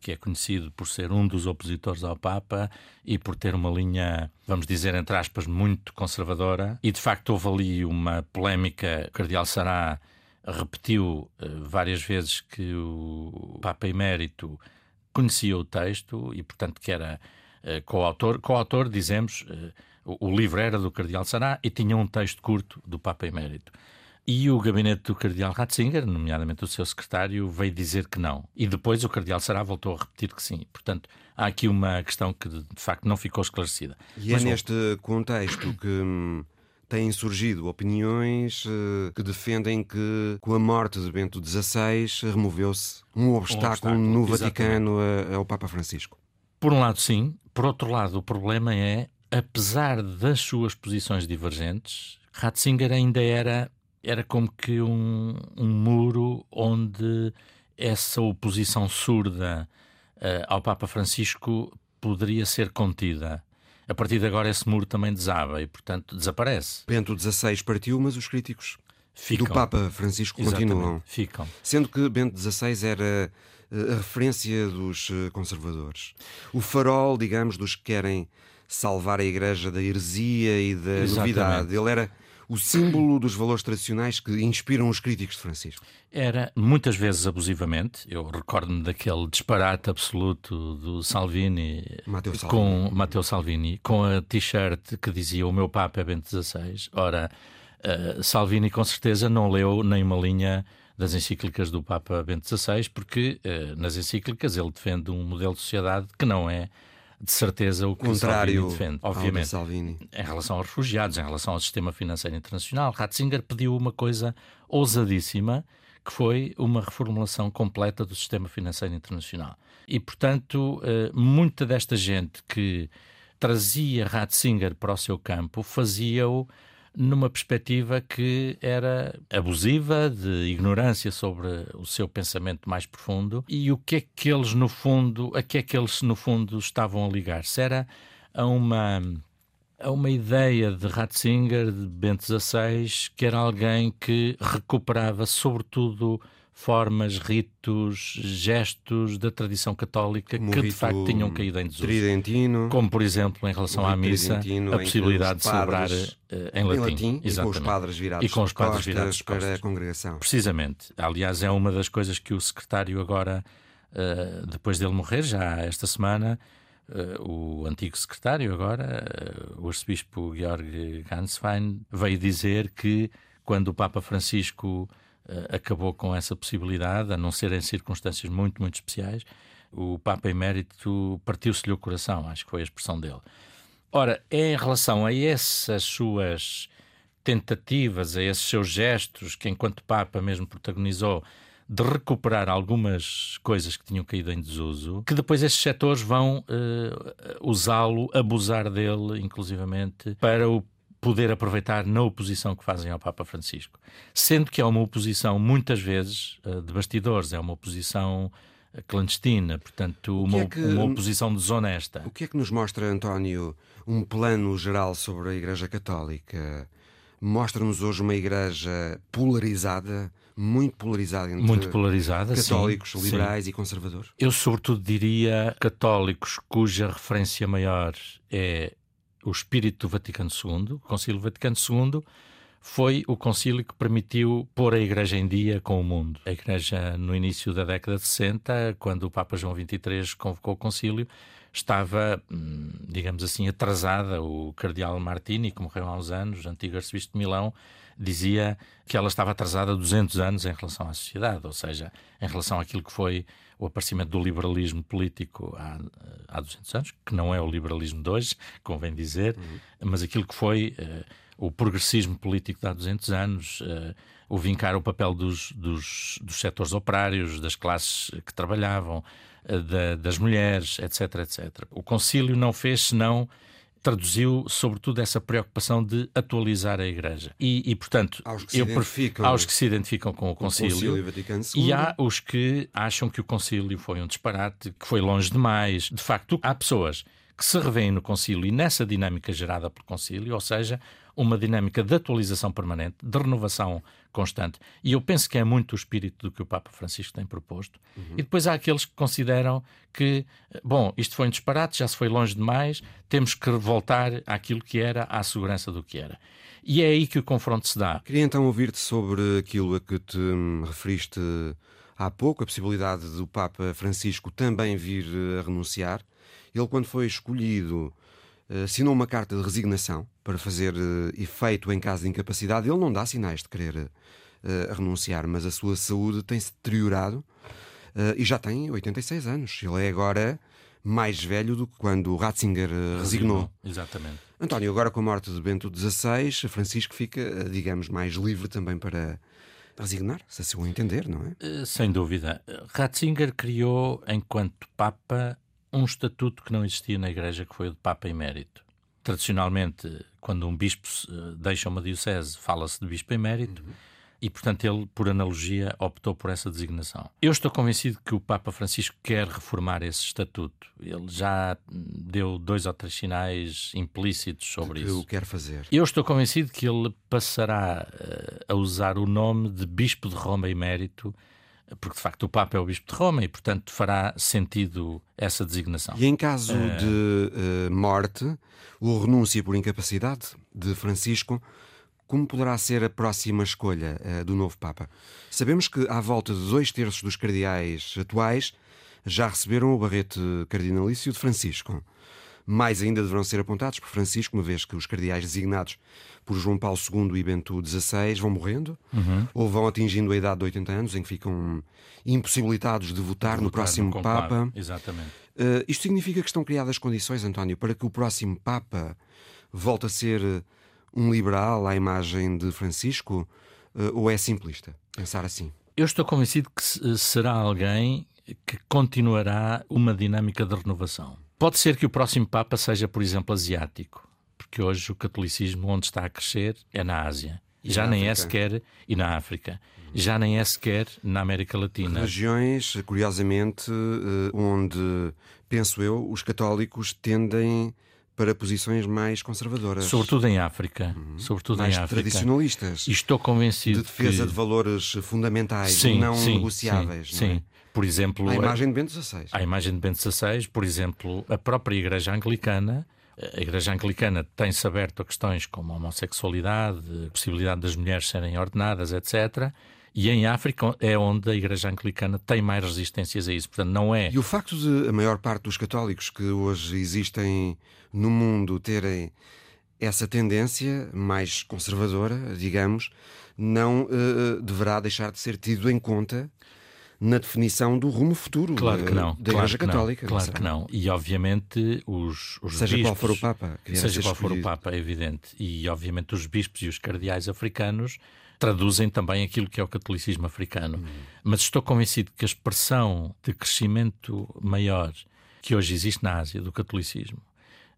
que é conhecido por ser um dos opositores ao Papa e por ter uma linha, vamos dizer, entre aspas, muito conservadora. E de facto houve ali uma polémica. O Cardeal Sará repetiu uh, várias vezes que o Papa Emérito conhecia o texto e, portanto, que era uh, coautor. Coautor, dizemos, uh, o, o, livro era do Cardeal Sará e tinha um texto curto do Papa Emérito. E o gabinete do Cardeal Ratzinger, nomeadamente o seu secretário, veio dizer que não. E depois o Cardeal Sará voltou a repetir que sim. Portanto, há aqui uma questão que de facto não ficou esclarecida. E é Mas, é neste contexto que hum, têm surgido opiniões uh, que defendem que, com a morte de Bento XVI, removeu-se um obstáculo, um obstáculo no Vaticano a, ao Papa Francisco. Por um lado, sim. Por outro lado, o problema é, apesar das suas posições divergentes, Ratzinger ainda era, era como que um, um muro onde essa oposição surda uh, ao Papa Francisco poderia ser contida a partir de agora esse muro também desaba e, portanto, desaparece. Bento XVI partiu, mas os críticos Ficam. do Papa Francisco Exatamente. continuam. Ficam. Sendo que Bento XVI era eh, a referência dos eh, conservadores. O farol, digamos, dos que querem salvar a Igreja da heresia e da Exatamente. novidade. Ele era o símbolo dos valores tradicionais que inspiram os críticos de Francisco? Era muitas vezes abusivamente. Eu recordo-me daquele disparate absoluto do Salvini, Matteo Salvini. com Matteo Salvini com a t-shirt que dizia o meu Papa é Bento XVI. Ora, uh, Salvini com certeza não leu nem uma linha das encíclicas do Papa Bento XVI, porque uh, nas encíclicas ele defende um modelo de sociedade que não é de certeza o que Contrário Salvini defende. Obviamente, Salvini. em relação aos refugiados, em relação ao sistema financeiro internacional, Ratzinger pediu uma coisa ousadíssima, que foi uma reformulação completa do sistema financeiro internacional. E, portanto, eh, muita desta gente que trazia Ratzinger para o seu campo fazia-o numa perspectiva que era abusiva, de ignorância sobre o seu pensamento mais profundo e o que é que eles no fundo, a que é que eles no fundo estavam a ligar-se? Era a uma a uma ideia de Ratzinger, de Bento XVI, que era alguém que recuperava sobretudo formas, ritos, gestos da tradição católica que de facto tinham caído em desuso. Tridentino. Como, por exemplo, em relação à missa, a possibilidade os de celebrar padres, eh, em em latim. latim, e com os padres virados E com os padres virados de para a congregação. Precisamente. Aliás, é uma das coisas que o secretário agora, eh, depois dele morrer, já esta semana, eh, o antigo secretário agora, o arcebispo Georg Ganswein, veio dizer que quando o Papa Francisco acabou com essa possibilidade, a não ser em circunstâncias muito, muito especiais, o Papa Emérito partiu-se-lhe o coração, acho que foi a expressão dele. Ora, em relação a essas suas tentativas, a esses seus gestos, que enquanto Papa mesmo protagonizou, de recuperar algumas coisas que tinham caído em desuso, que depois esses setores vão eh, usá-lo, abusar dele, inclusivamente, para o poder aproveitar na oposição que fazem ao Papa Francisco. Sendo que é uma oposição, muitas vezes, eh, de bastidores, é uma oposição eh, clandestina, portanto, uma, é que- uma oposição desonesta. O que é que nos mostra, António, um plano geral sobre a Igreja Católica? Mostra-nos hoje uma Igreja polarizada, muito polarizada entre Muito polarizada, sim, católicos, sim. liberais e conservadores? Eu, sobretudo, diria católicos cuja referência maior é o espírito do Vaticano II. O Concílio Vaticano II foi o concílio que permitiu pôr a Igreja em dia com o mundo. A Igreja, no início da década de 60, quando o Papa João XXIII convocou o concílio, estava, hum, digamos assim, atrasada. O cardeal Martini, que morreu há uns anos, antigo arcebispo de Milão, dizia que ela estava atrasada 200 anos em relação à sociedade, ou seja, em relação àquilo que foi o aparecimento do liberalismo político há, há 200 anos, que não é o liberalismo de hoje, convém dizer, mas aquilo que foi eh, o progressismo político de há 200 anos, eh, o vincar o papel dos, dos, dos setores operários, das classes que trabalhavam, eh, da- das mulheres, etc, etc. O concílio não fez senão traduziu sobretudo essa preocupação de atualizar a Igreja. E, e, portanto, Aos que se eu pref- identificam aos que se identificam com o o concílio, Concílio Vaticano II. e há os que acham que o concílio foi um disparate, que foi longe demais. De facto, há pessoas que se revêem no concílio e nessa dinâmica gerada pelo concílio, ou seja, uma dinâmica de atualização permanente, de renovação constante. E eu penso que é muito o espírito do que o Papa Francisco tem proposto. E depois há aqueles que consideram que, bom, isto foi um disparate, já se foi longe demais, temos que voltar àquilo que era, à segurança do que era. E é aí que o confronto se dá. Queria então ouvir-te sobre aquilo a que te hum, referiste há pouco, a possibilidade do Papa Francisco também vir eh, a renunciar. Ele, quando foi escolhido, eh, assinou uma carta de resignação para fazer eh, efeito em caso de incapacidade. Ele não dá sinais de querer eh, renunciar, mas a sua saúde tem-se deteriorado e já tem 86 anos. Ele é agora mais velho do que quando Ratzinger resignou. Exatamente. António, agora com a morte de Bento XVI, Francisco fica, digamos, mais livre também para resignar, se assim o entender, não é? Sem dúvida. Ratzinger criou, enquanto Papa, um estatuto que não existia na Igreja, que foi o de Papa Emérito. Tradicionalmente, quando um bispo eh, deixa uma diocese, fala-se de bispo emérito. E, portanto, ele, por analogia, optou por essa designação. Eu estou convencido que o Papa Francisco quer reformar esse estatuto. Ele já deu dois ou três sinais implícitos sobre que isso. o quer fazer. Eu estou convencido que ele passará eh, a usar o nome de Bispo de Roma Emérito, porque de facto o Papa é o Bispo de Roma e, portanto, fará sentido essa designação. E em caso de eh, morte, ou renúncia por incapacidade de Francisco, como poderá ser a próxima escolha eh, do novo Papa? Sabemos que à volta de dois terços dos cardeais atuais já receberam o barrete cardinalício de Francisco. Mais ainda deverão ser apontados por Francisco, uma vez que os cardeais designados por João Paulo II e Bento XVI vão morrendo ou vão atingindo a idade de 80 anos, em que ficam impossibilitados de votar, no Votar próximo conclave. Papa. Exatamente. Uh, isto significa que estão criadas condições, António, para que o próximo Papa volte a ser uh, um liberal à imagem de Francisco? Uh, ou é simplista pensar assim? Eu estou convencido que se- será alguém que continuará uma dinâmica de renovação. Pode ser que o próximo Papa seja, por exemplo, asiático, porque hoje o catolicismo, onde está a crescer, é na Ásia. E Já nem é África. sequer, e na África, já nem é sequer na América Latina. Regiões, curiosamente, uh, onde, penso eu, os católicos tendem para posições mais conservadoras. Sobretudo em África. Uhum. Sobretudo mais em África. tradicionalistas. E estou convencido De defesa que... de valores fundamentais, sim, não sim, negociáveis. Sim, não é? sim. Por exemplo... A imagem de Bento XVI. A imagem de Bento XVI, por exemplo, a própria Igreja Anglicana a Igreja Anglicana tem-se aberto a questões como a homossexualidade, a possibilidade das mulheres serem ordenadas, etc. E em África é onde a Igreja Anglicana tem mais resistências a isso. Portanto, não é. E o facto de a maior parte dos católicos que hoje existem no mundo terem essa tendência mais conservadora, digamos, não uh, deverá deixar de ser tido em conta na definição do rumo futuro claro que não, da claro Igreja Católica. Não, claro que não. E obviamente os, os seja bispos, qual for o Papa, seja qual for o Papa, é evidente, e obviamente os bispos e os cardeais africanos traduzem também aquilo que é o catolicismo africano. Hum. Mas estou convencido que a expressão de crescimento maior que hoje existe na Ásia do catolicismo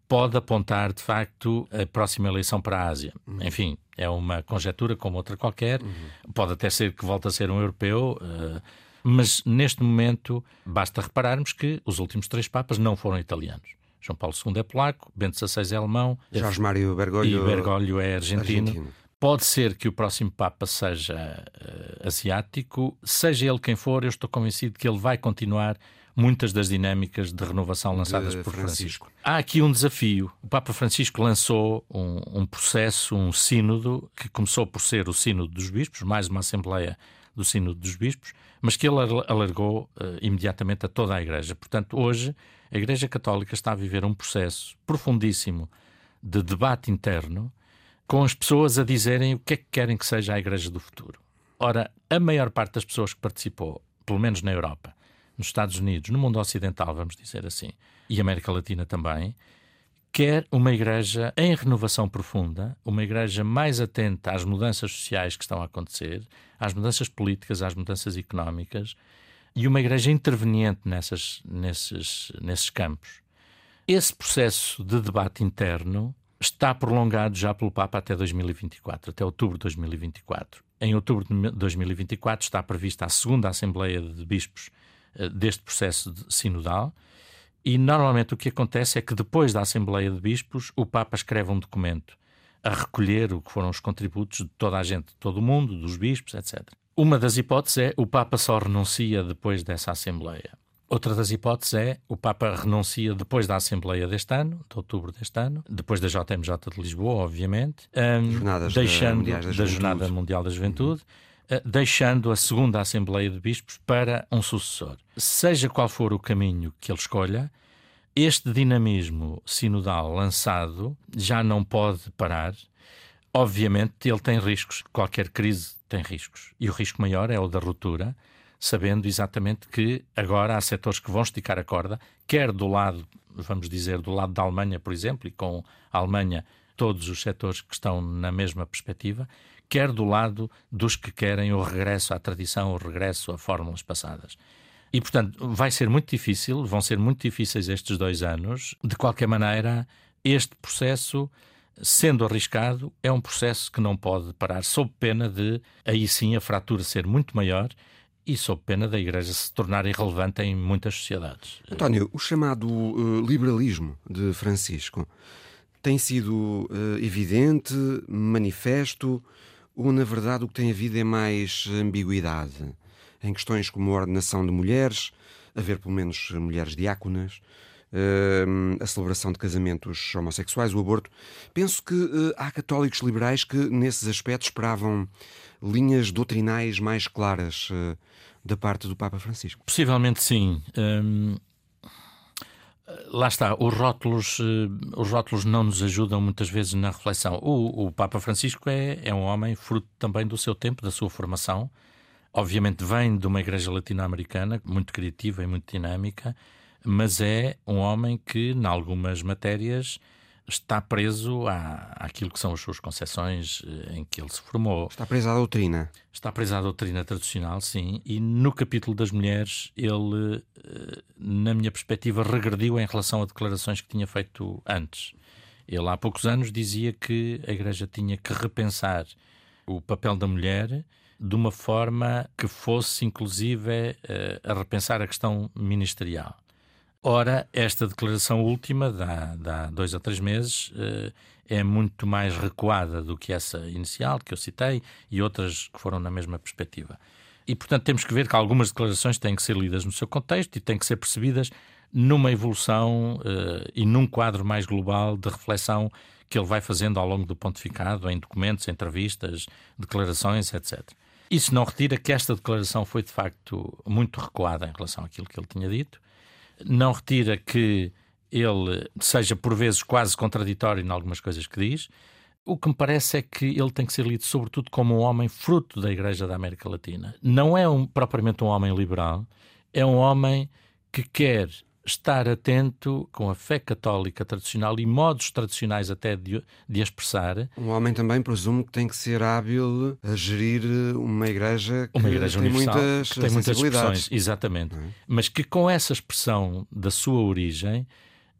pode apontar de facto a próxima eleição para a Ásia. Uhum. Enfim, é uma conjetura como outra qualquer. Uhum. Pode até ser que volte a ser um europeu. Uh, mas neste momento basta repararmos que os últimos três papas não foram italianos. João Paulo II é polaco, Bento XVI é alemão, Jorge Mário Bergoglio, e Bergoglio é argentino. argentino. Pode ser que o próximo Papa seja uh, asiático, seja ele quem for, eu estou convencido que ele vai continuar muitas das dinâmicas de renovação lançadas de por Francisco. Francisco. Há aqui um desafio. O Papa Francisco lançou um, um processo, um sínodo, que começou por ser o Sínodo dos Bispos, mais uma Assembleia do Sínodo dos Bispos, mas que ele alargou uh, imediatamente a toda a Igreja. Portanto, hoje, a Igreja Católica está a viver um processo profundíssimo de debate interno, com as pessoas a dizerem o que é que querem que seja a Igreja do futuro. Ora, a maior parte das pessoas que participou, pelo menos na Europa, nos Estados Unidos, no mundo ocidental, vamos dizer assim, e América Latina também, quer uma igreja em renovação profunda, uma igreja mais atenta às mudanças sociais que estão a acontecer, às mudanças políticas, às mudanças económicas, e uma igreja interveniente nessas, nesses, nesses campos. Esse processo de debate interno está prolongado já pelo Papa até 2024, até outubro de 2024. Em outubro de 2024 está prevista a segunda Assembleia de Bispos eh, deste processo sinodal, e normalmente o que acontece é que depois da Assembleia de Bispos, o Papa escreve um documento a recolher o que foram os contributos de toda a gente, de todo o mundo, dos bispos, etc. Uma das hipóteses é o Papa só renuncia depois dessa Assembleia. Outra das hipóteses é o Papa renuncia depois da Assembleia deste ano, de outubro deste ano, depois da JMJ de Lisboa, obviamente, um, deixando da, da, Jornada Mundial da Juventude, uhum. Uh, deixando a segunda Assembleia de Bispos para um sucessor. Seja qual for o caminho que ele escolha, este dinamismo sinodal lançado já não pode parar. Obviamente, ele tem riscos, qualquer crise tem riscos. E o risco maior é o da ruptura, sabendo exatamente que agora há setores que vão esticar a corda, quer do lado, vamos dizer, do lado da Alemanha, por exemplo, e com a Alemanha todos os setores que estão na mesma perspectiva, quer do lado dos que querem o regresso à tradição, o regresso a fórmulas passadas. E, portanto, vai ser muito difícil, vão ser muito difíceis estes dois anos. De qualquer maneira, este processo, sendo arriscado, é um processo que não pode parar, sob pena de, aí sim, a fratura ser muito maior e sob pena da Igreja se tornar irrelevante em muitas sociedades. António, o chamado uh, liberalismo de Francisco tem sido uh, evidente, manifesto, ou na verdade o que tem havido é mais ambiguidade? em questões como a ordenação de mulheres, haver pelo menos mulheres diáconas, Uh, a celebração de casamentos homossexuais, o aborto. Penso que uh, há católicos liberais que, nesses aspectos, esperavam linhas doutrinais mais claras da parte do Papa Francisco. Possivelmente sim. Um, lá está, os rótulos, os rótulos não nos ajudam muitas vezes na reflexão. O, o Papa Francisco é, é um homem fruto também do seu tempo, da sua formação obviamente vem de uma igreja latino-americana muito criativa e muito dinâmica, mas é um homem que, em algumas matérias, está preso à, àquilo que são as suas concepções eh, em que ele se formou. Está preso à doutrina. Está preso à doutrina tradicional, sim. E no capítulo das mulheres, ele, eh, na minha perspectiva, regrediu em relação a declarações que tinha feito antes. Ele, há poucos anos, dizia que a Igreja tinha que repensar o papel da mulher de uma forma que fosse, inclusive, uh, a repensar a questão ministerial. Ora, esta declaração última, dá, dá dois ou três meses, eh, é muito mais recuada do que essa inicial que eu citei e outras que foram na mesma perspectiva. E, portanto, temos que ver que algumas declarações têm que ser lidas no seu contexto e têm que ser percebidas numa evolução uh, e num quadro mais global de reflexão que ele vai fazendo ao longo do pontificado, em documentos, entrevistas, declarações, etc. Isso não retira que esta declaração foi, de facto, muito recuada em relação àquilo que ele tinha dito. Não retira que ele seja, por vezes, quase contraditório em algumas coisas que diz. O que me parece é que ele tem que ser lido, sobretudo, como um homem fruto da Igreja da América Latina. Não é um, propriamente um homem liberal, é um homem que quer estar atento com a fé católica tradicional e modos tradicionais até de, de expressar. Um homem também presumo que tem que ser hábil a gerir uma igreja que uma igreja tem muitas, que tem muitas expressões, exatamente. É? Mas que com essa expressão da sua origem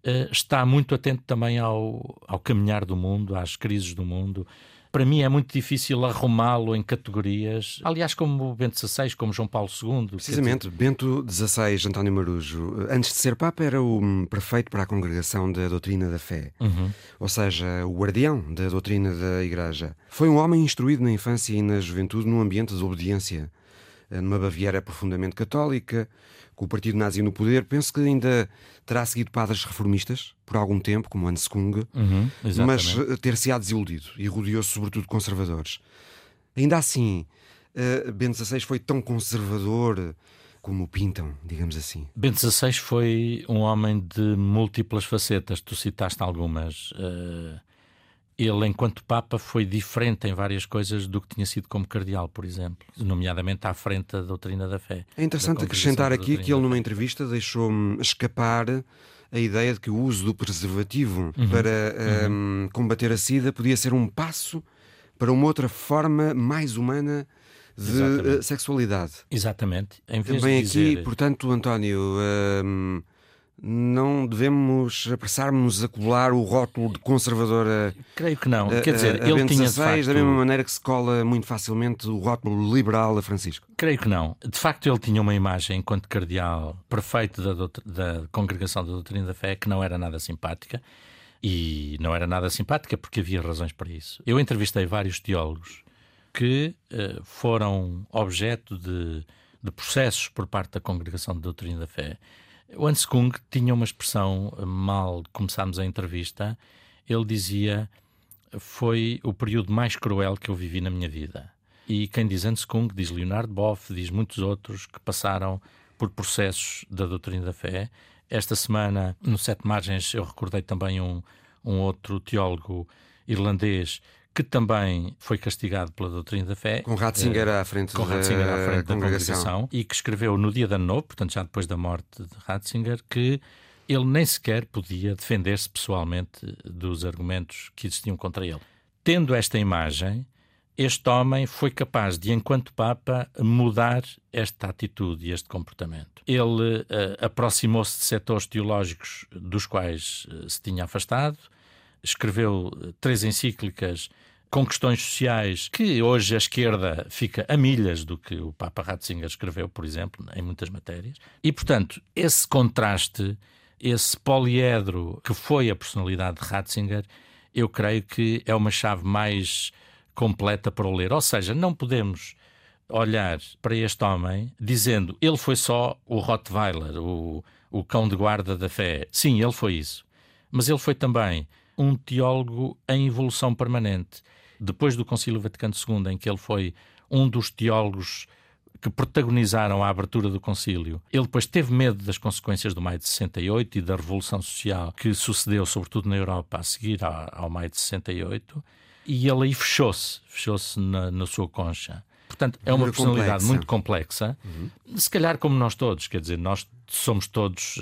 uh, está muito atento também ao, ao caminhar do mundo, às crises do mundo, para mim é muito difícil arrumá-lo em categorias, aliás, como Bento XVI, como João Paulo II. Precisamente, dizer... Bento XVI, António Marujo, antes de ser Papa, era o prefeito para a congregação da doutrina da fé, uhum. ou seja, o guardião da doutrina da Igreja. Foi um homem instruído na infância e na juventude num ambiente de obediência, numa Baviera profundamente católica, com o partido nazi no poder, penso que ainda terá seguido padres reformistas por algum tempo, como Hans Kung, uhum, mas eh, ter-se-á desiludido e rodeou-se sobretudo de conservadores. Ainda assim, uh, Bento XVI foi tão conservador como o pintam, digamos assim. Bento XVI foi um homem de múltiplas facetas, tu citaste algumas. Uh ele, enquanto Papa, foi diferente em várias coisas do que tinha sido como cardeal, por exemplo, nomeadamente à frente da doutrina da fé. É interessante acrescentar aqui que ele, numa entrevista, deixou escapar a ideia de que o uso do preservativo uhum. para uhum. um, combater a SIDA podia ser um passo para uma outra forma mais humana de Exatamente. Uh, sexualidade. Exatamente. Em vez Também de dizer... aqui, portanto, António. Um, não devemos apressar-nos a colar o rótulo de conservadora. Creio que não. Quer dizer, a, a ele tinha. facto... Da mesma maneira que se cola muito facilmente o rótulo liberal a Francisco. Creio que não. De facto, ele tinha uma imagem, enquanto cardeal, perfeito da, da Congregação da Doutrina da Fé, que não era nada simpática. E não era nada simpática porque havia razões para isso. Eu entrevistei vários teólogos que uh, foram objeto de, de processos por parte da Congregação da Doutrina da Fé o Hans Kung tinha uma expressão, mal começámos a entrevista, ele dizia foi o período mais cruel que eu vivi na minha vida. E quem diz Hans Kung, diz Leonardo Boff, diz muitos outros que passaram por processos da doutrina da fé. Esta semana, no Sete Margens, eu recordei também um, um outro teólogo irlandês que também foi castigado pela doutrina da fé. Com Ratzinger à frente, com Ratzinger à frente da congregação. E que escreveu no dia da novo, portanto já depois da morte de Ratzinger, que ele nem sequer podia defender-se pessoalmente dos argumentos que existiam contra ele. Tendo esta imagem, este homem foi capaz de, enquanto Papa, mudar esta atitude e este comportamento. Ele uh, aproximou-se de setores teológicos dos quais uh, se tinha afastado, escreveu eh, três encíclicas com questões sociais que hoje a esquerda fica a milhas do que o Papa Ratzinger escreveu, por exemplo, em muitas matérias. E, portanto, esse contraste, esse poliedro que foi a personalidade de Ratzinger, eu creio que é uma chave mais completa para o ler. Ou seja, não podemos olhar para este homem dizendo ele foi só o Rottweiler, o, o cão de guarda da fé. Sim, ele foi isso. Mas ele foi também um teólogo em evolução permanente. Depois do Concílio Vaticano II, em que ele foi um dos teólogos que protagonizaram a abertura do concílio. Ele depois teve medo das consequências do maio de 68 e da revolução social que sucedeu, sobretudo na Europa, a seguir ao, maio de 68, e ele aí fechou-se, fechou-se na, na, sua concha. Portanto, é uma personalidade complexa. muito complexa, uhum. se calhar como nós todos, quer dizer, nós somos todos.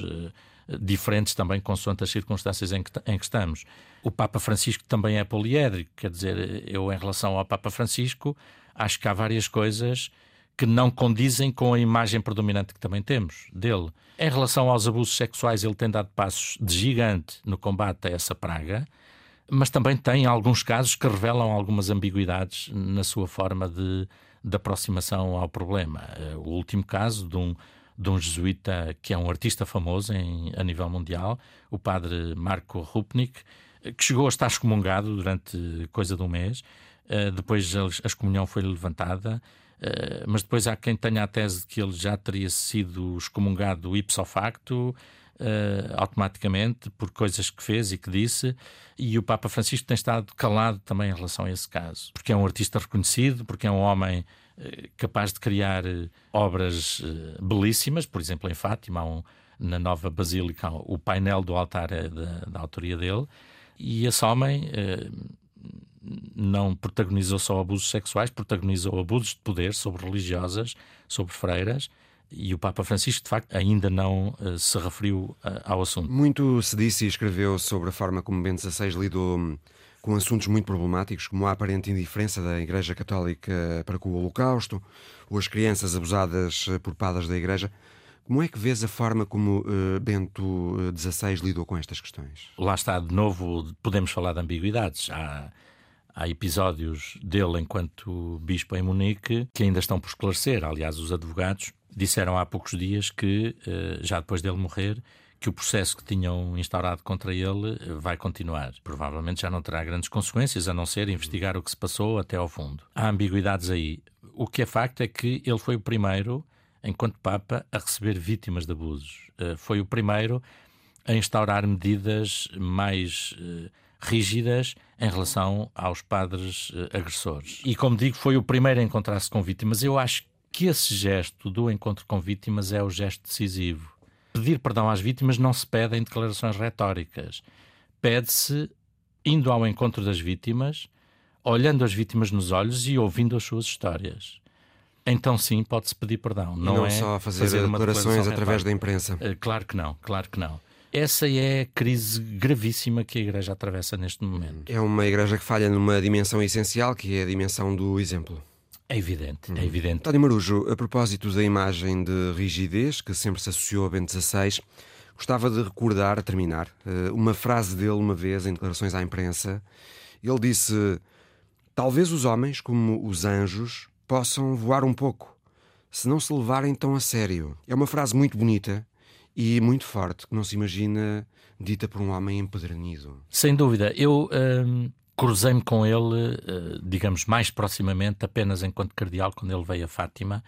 Diferentes também consoante as circunstâncias em que, em que estamos. O Papa Francisco também é poliédrico, quer dizer, eu em relação ao Papa Francisco acho que há várias coisas que não condizem com a imagem predominante que também temos dele. Em relação aos abusos sexuais, ele tem dado passos de gigante no combate a essa praga, mas também tem alguns casos que revelam algumas ambiguidades na sua forma de, de aproximação ao problema. O último caso de um, de um jesuíta que é um artista famoso em, a nível mundial, o padre Marco Rupnik, que chegou a estar excomungado durante coisa de um mês. Uh, depois a excomunhão foi levantada, uh, mas depois há quem tenha a tese de que ele já teria sido excomungado ipso facto, uh, automaticamente, por coisas que fez e que disse, e o Papa Francisco tem estado calado também em relação a esse caso, porque é um artista reconhecido, porque é um homem capaz de criar obras belíssimas, por exemplo, em Fátima, um, na nova Basílica, o painel do altar é da, da autoria dele. E esse homem eh, não protagonizou só abusos sexuais, protagonizou abusos de poder sobre religiosas, sobre freiras. E o Papa Francisco, de facto, ainda não uh, se referiu uh, ao assunto. Muito se disse e escreveu sobre a forma como Bento XVI lidou hum, com assuntos muito problemáticos, como a aparente indiferença da Igreja Católica para com o Holocausto, ou as crianças abusadas por padres da Igreja. Como é que vês a forma como uh, Bento XVI lidou com estas questões? Lá está, de novo, podemos falar de ambiguidades. Há, há episódios dele enquanto bispo em Munique que ainda estão por esclarecer. Aliás, os advogados disseram há poucos dias que, já depois dele morrer, que o processo que tinham instaurado contra ele vai continuar. Provavelmente já não terá grandes consequências, a não ser investigar o que se passou até ao fundo. Há ambiguidades aí. O que é facto é que ele foi o primeiro enquanto Papa, a receber vítimas de abusos. Eh, foi o primeiro a instaurar medidas mais eh, rígidas em relação aos padres eh, agressores. E, como digo, foi o primeiro a encontrar-se com vítimas. Eu acho que esse gesto do encontro com vítimas é o gesto decisivo. Pedir perdão às vítimas não se pede em declarações retóricas. Pede-se indo ao encontro das vítimas, olhando as vítimas nos olhos e ouvindo as suas histórias então sim pode-se pedir perdão. Não, não é só fazer, fazer declarações através da imprensa. Eh, claro que não, claro que não. Essa é a crise gravíssima que a Igreja atravessa neste momento. É uma Igreja que falha numa dimensão essencial, que é a dimensão do exemplo. É evidente, é evidente. Tony Marujo, a propósito da imagem de rigidez que sempre se associou a Bento XVI, gostava de recordar, a terminar, eh, uma frase dele uma vez em declarações à imprensa. Ele disse: Talvez os homens, como os anjos, possam voar um pouco, se não se levarem tão a sério. É uma frase muito bonita e muito forte, que não se imagina dita por um homem empedernido. Sem dúvida. Eu hum, cruzei-me com ele, uh, digamos, mais proximamente, apenas enquanto cardeal, quando ele veio a Fátima.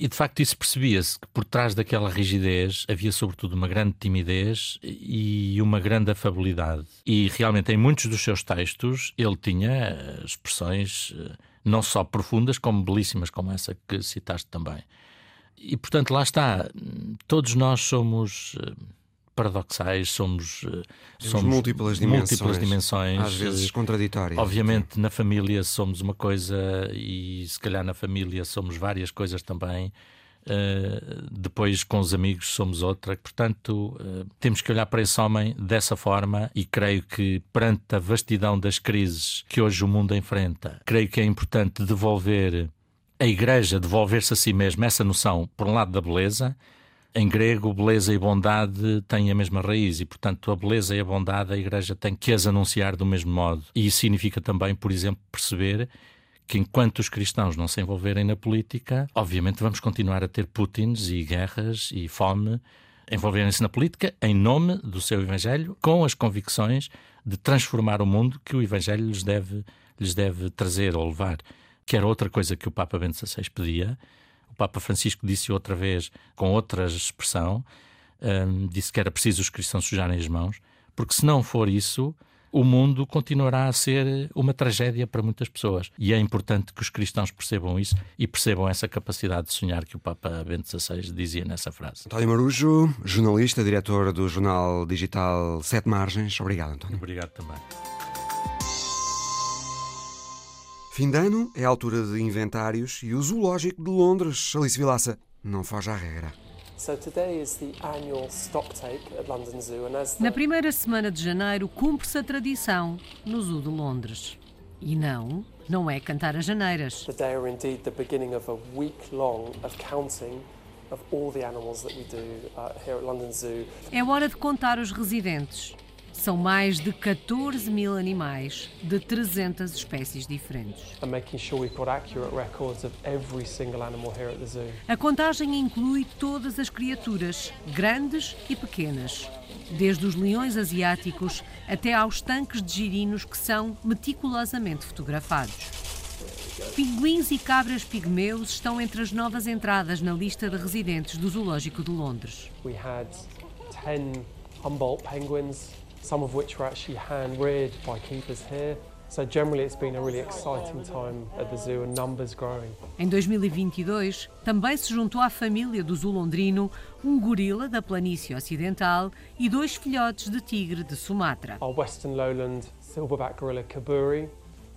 E de facto isso percebia-se que por trás daquela rigidez havia sobretudo uma grande timidez e uma grande afabilidade. E realmente em muitos dos seus textos ele tinha eh, expressões uh, não só profundas, como belíssimas, como essa que citaste também. E portanto, lá está, todos nós somos eh, paradoxais, somos, eh, somos múltiplas dimensões, múltiplas dimensões, às vezes contraditórias. Obviamente, na família somos uma coisa e se calhar na família somos várias coisas também. Uh, depois com os amigos somos outra. Portanto, uh, temos que olhar para esse homem dessa forma e creio que, perante a vastidão das crises que hoje o mundo enfrenta, creio que é importante devolver a Igreja, devolver-se a si mesma essa noção, por um lado, da beleza. Em grego, beleza e bondade têm a mesma raiz e, portanto, a beleza e a bondade a Igreja tem que as anunciar do mesmo modo. E isso significa também, por exemplo, perceber que enquanto os cristãos não se envolverem na política, obviamente vamos continuar a ter Putins e guerras e fome envolverem-se na política em nome do seu Evangelho, com as convicções de transformar o mundo que o Evangelho lhes deve, lhes deve trazer ou levar. Que era outra coisa que o Papa Bento XVI pedia. Papa Francisco disse outra vez, com outra expressão, um, disse que era preciso os cristãos sujarem as mãos, porque se não for isso, o mundo continuará a ser uma tragédia para muitas pessoas. E é importante que os cristãos percebam isso e percebam essa capacidade de sonhar que o Papa Bento XVI dizia nessa frase. António Marujo, jornalista, diretor do jornal digital Sete Margens. Obrigado, António. Obrigado também. Fim de ano é a altura de inventários e o Zoológico de Londres, Alice Vilaça, não foge à regra. Na primeira semana de janeiro cumpre-se a tradição no Zoo de Londres. E não, não é cantar as janeiras. Uh, here at London Zoo. É hora de contar os residentes. São mais de 14 mil animais de 300 espécies diferentes. A contagem inclui todas as criaturas, grandes e pequenas, desde os leões asiáticos até aos tanques de girinos que são meticulosamente fotografados. Pinguins e cabras pigmeus estão entre as novas entradas na lista de residentes do Zoológico de Londres. We had 10 Humboldt penguins, some of which were actually hand-reared by keepers here. So generally it's been a really exciting time at the zoo and numbers growing. Em 2022, também se juntou à família do zoo londrino um gorila da planície ocidental e dois filhotes de tigre de Sumatra. Our Western Lowland silverback gorilla Kaburi,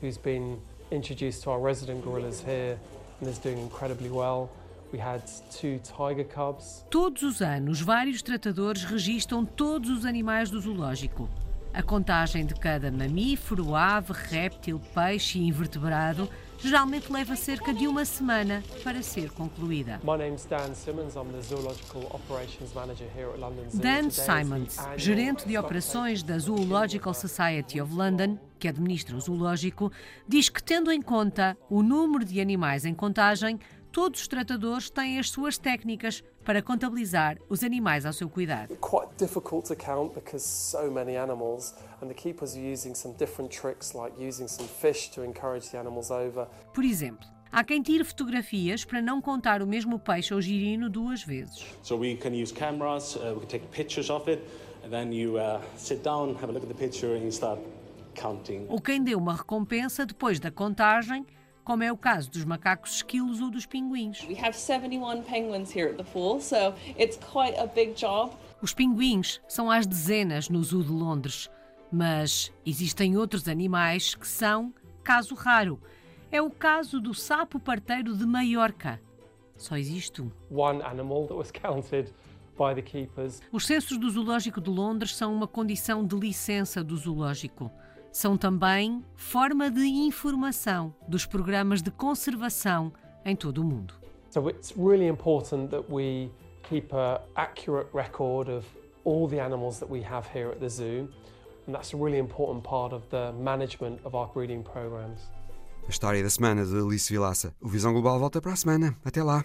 who's been introduced to our resident gorillas here and is doing incredibly well. We had two tiger cubs. Todos os anos, vários tratadores registram todos os animais do zoológico. A contagem de cada mamífero, ave, réptil, peixe e invertebrado geralmente leva cerca de uma semana para ser concluída. Dan Simons, gerente de operações da Zoological Society of London, que administra o zoológico, diz que tendo em conta o número de animais em contagem, todos os tratadores têm as suas técnicas para contabilizar os animais ao seu cuidado. Quite difficult to count because so many animals and the keepers are using some different tricks like using some fish to encourage the animals over. Por exemplo, Há quem tire fotografias para não contar o mesmo peixe ou girino duas vezes. So we can use cameras, uh, we can take pictures of it, and then you uh, sit down, have a look at the picture and you start counting. Ou quem dê uma recompensa depois da contagem como é o caso dos macacos esquilos ou dos pinguins. We have 71 penguins here at the pool, so it's quite a big job. Os pinguins são às dezenas no Zoo de Londres, mas existem outros animais que são caso raro. É o caso do sapo parteiro de Maiorca. Só existe um. One animal that was counted by the keepers. Os censos do Zoológico de Londres são uma condição de licença do zoológico são também forma de informação dos programas de conservação em todo o mundo. So it's really important that we keep a accurate record of all the animals that we have here at the zoo, and that's a really important part of the management of our breeding programs. A história da semana de Alice Vilaça. O Visão Global volta para a semana. Até lá.